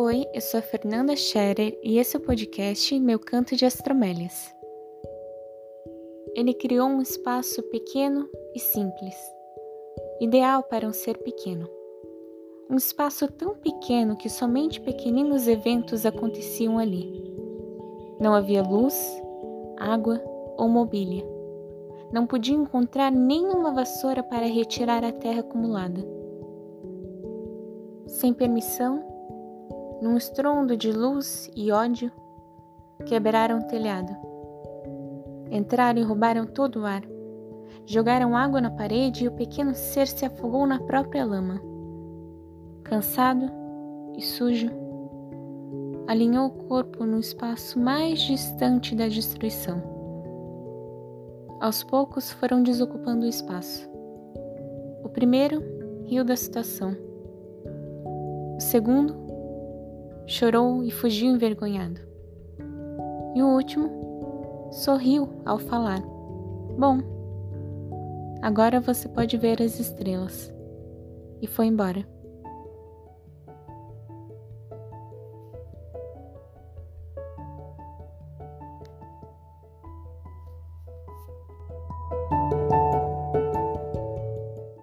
Oi, eu sou a Fernanda Scherer e esse é o podcast Meu Canto de Astromélias. Ele criou um espaço pequeno e simples, ideal para um ser pequeno. Um espaço tão pequeno que somente pequeninos eventos aconteciam ali. Não havia luz, água ou mobília. Não podia encontrar nenhuma vassoura para retirar a terra acumulada. Sem permissão, num estrondo de luz e ódio, quebraram o telhado. Entraram e roubaram todo o ar. Jogaram água na parede e o pequeno ser se afogou na própria lama. Cansado e sujo, alinhou o corpo no espaço mais distante da destruição. Aos poucos foram desocupando o espaço. O primeiro riu da situação. O segundo chorou e fugiu envergonhado. E o último sorriu ao falar: Bom, agora você pode ver as estrelas. E foi embora.